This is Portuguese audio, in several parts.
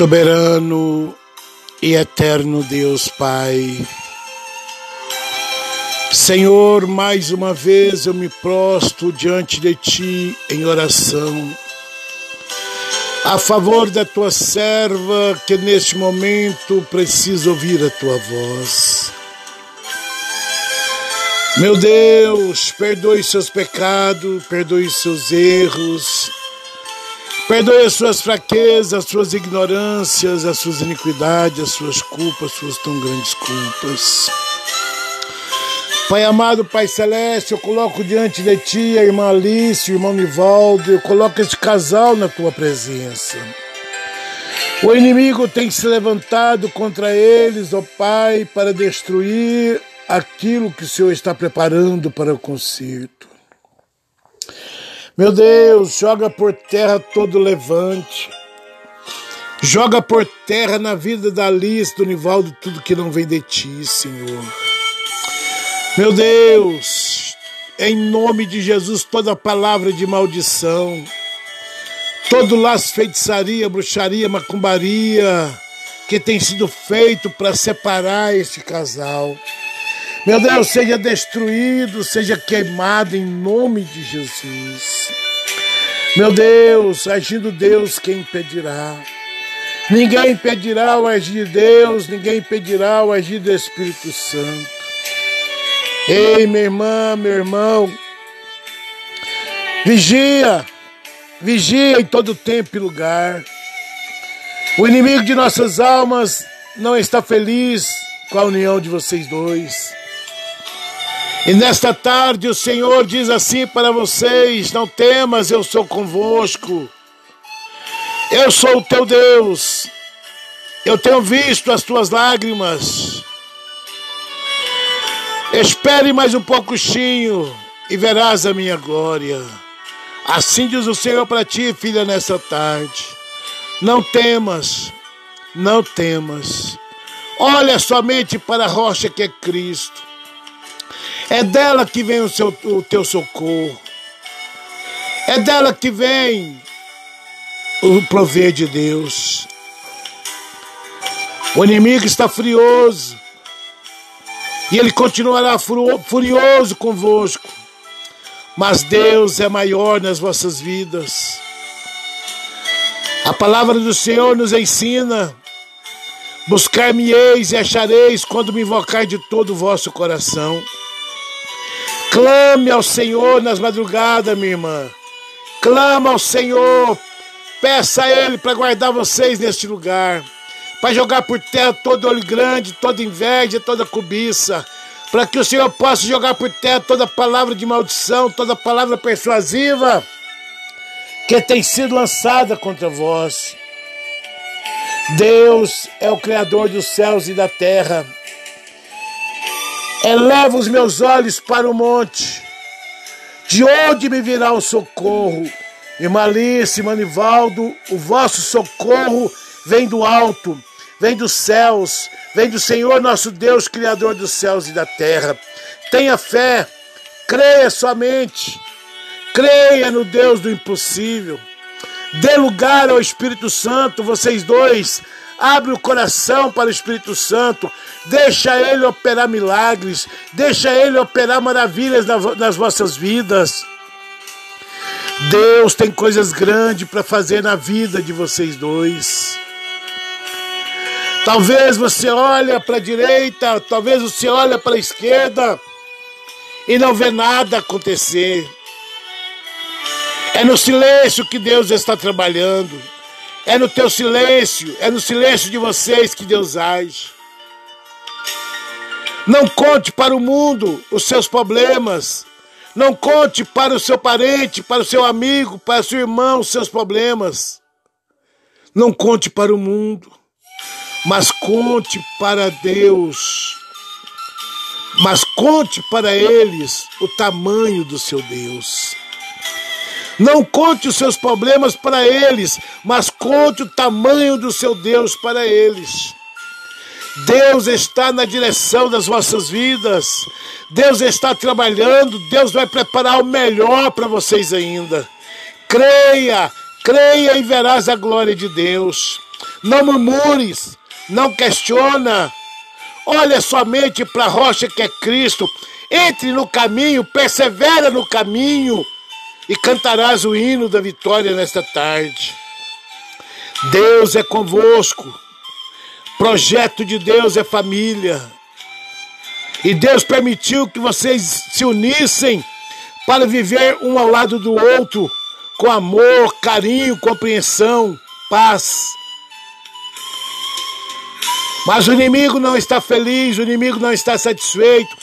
Soberano e eterno Deus Pai, Senhor, mais uma vez eu me prosto diante de Ti em oração, a favor da Tua serva que neste momento precisa ouvir a Tua voz. Meu Deus, perdoe seus pecados, perdoe seus erros, Perdoe as suas fraquezas, as suas ignorâncias, as suas iniquidades, as suas culpas, as suas tão grandes culpas. Pai amado, Pai celeste, eu coloco diante de ti a irmã Alice, o irmão Nivaldo, eu coloco este casal na tua presença. O inimigo tem se levantado contra eles, ó Pai, para destruir aquilo que o Senhor está preparando para o conserto. Meu Deus, joga por terra todo levante. Joga por terra na vida da Alice, do Nivaldo, tudo que não vem de ti, Senhor. Meu Deus, em nome de Jesus, toda palavra de maldição, todo laço, feitiçaria, bruxaria, macumbaria que tem sido feito para separar este casal. Meu Deus, seja destruído, seja queimado em nome de Jesus. Meu Deus, agindo Deus, quem impedirá? Ninguém impedirá o agir de Deus, ninguém impedirá o agir do Espírito Santo. Ei, minha irmã, meu irmão, vigia, vigia em todo tempo e lugar. O inimigo de nossas almas não está feliz com a união de vocês dois. E nesta tarde o Senhor diz assim para vocês: Não temas, eu sou convosco. Eu sou o teu Deus. Eu tenho visto as tuas lágrimas. Espere mais um pouquinho e verás a minha glória. Assim diz o Senhor para ti, filha, nessa tarde. Não temas, não temas. Olha somente para a rocha que é Cristo. É dela que vem o, seu, o teu socorro. É dela que vem o prover de Deus. O inimigo está furioso. E ele continuará furioso convosco. Mas Deus é maior nas vossas vidas. A palavra do Senhor nos ensina: buscar-me-eis e achareis quando me invocar de todo o vosso coração. Clame ao Senhor nas madrugadas, minha irmã. Clama ao Senhor. Peça a Ele para guardar vocês neste lugar. Para jogar por terra todo olho grande, toda inveja, toda cobiça. Para que o Senhor possa jogar por terra toda palavra de maldição, toda palavra persuasiva que tem sido lançada contra vós. Deus é o Criador dos céus e da terra. Eleva os meus olhos para o monte, de onde me virá o socorro? E Malice, Manivaldo, o vosso socorro vem do alto, vem dos céus, vem do Senhor nosso Deus, Criador dos céus e da terra. Tenha fé, creia somente, creia no Deus do impossível. Dê lugar ao Espírito Santo, vocês dois, Abre o coração para o Espírito Santo. Deixa ele operar milagres. Deixa ele operar maravilhas nas vossas vidas. Deus tem coisas grandes para fazer na vida de vocês dois. Talvez você olhe para a direita, talvez você olhe para a esquerda e não vê nada acontecer. É no silêncio que Deus está trabalhando. É no teu silêncio, é no silêncio de vocês que Deus age. Não conte para o mundo os seus problemas. Não conte para o seu parente, para o seu amigo, para o seu irmão os seus problemas. Não conte para o mundo, mas conte para Deus. Mas conte para eles o tamanho do seu Deus. Não conte os seus problemas para eles, mas conte o tamanho do seu Deus para eles. Deus está na direção das vossas vidas. Deus está trabalhando. Deus vai preparar o melhor para vocês ainda. Creia, creia e verás a glória de Deus. Não murmures, não questiona. Olha somente para a rocha que é Cristo. Entre no caminho, persevera no caminho e cantarás o hino da vitória nesta tarde. Deus é convosco. Projeto de Deus é família. E Deus permitiu que vocês se unissem para viver um ao lado do outro com amor, carinho, compreensão, paz. Mas o inimigo não está feliz, o inimigo não está satisfeito.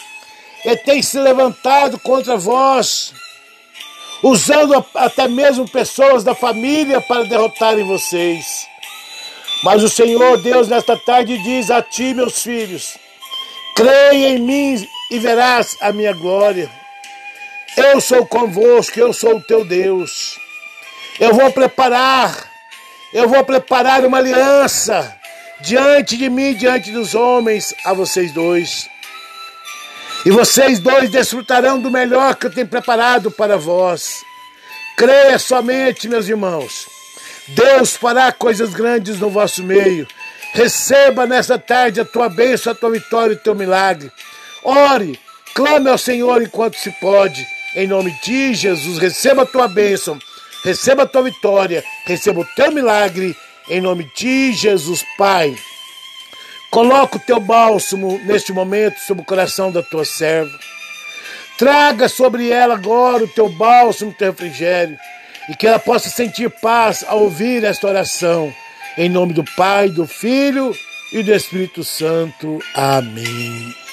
Ele tem se levantado contra vós, usando até mesmo pessoas da família para derrotarem vocês. Mas o Senhor Deus nesta tarde diz a ti, meus filhos: creia em mim e verás a minha glória. Eu sou convosco, eu sou o teu Deus. Eu vou preparar, eu vou preparar uma aliança diante de mim, diante dos homens, a vocês dois. E vocês dois desfrutarão do melhor que eu tenho preparado para vós. Creia somente, meus irmãos. Deus fará coisas grandes no vosso meio. Receba nessa tarde a tua bênção, a tua vitória e o teu milagre. Ore, clame ao Senhor enquanto se pode. Em nome de Jesus, receba a tua bênção, receba a tua vitória, receba o teu milagre em nome de Jesus, Pai. Coloca o teu bálsamo neste momento sobre o coração da tua serva. Traga sobre ela agora o teu bálsamo, o teu refrigério, e que ela possa sentir paz ao ouvir esta oração. Em nome do Pai, do Filho e do Espírito Santo. Amém.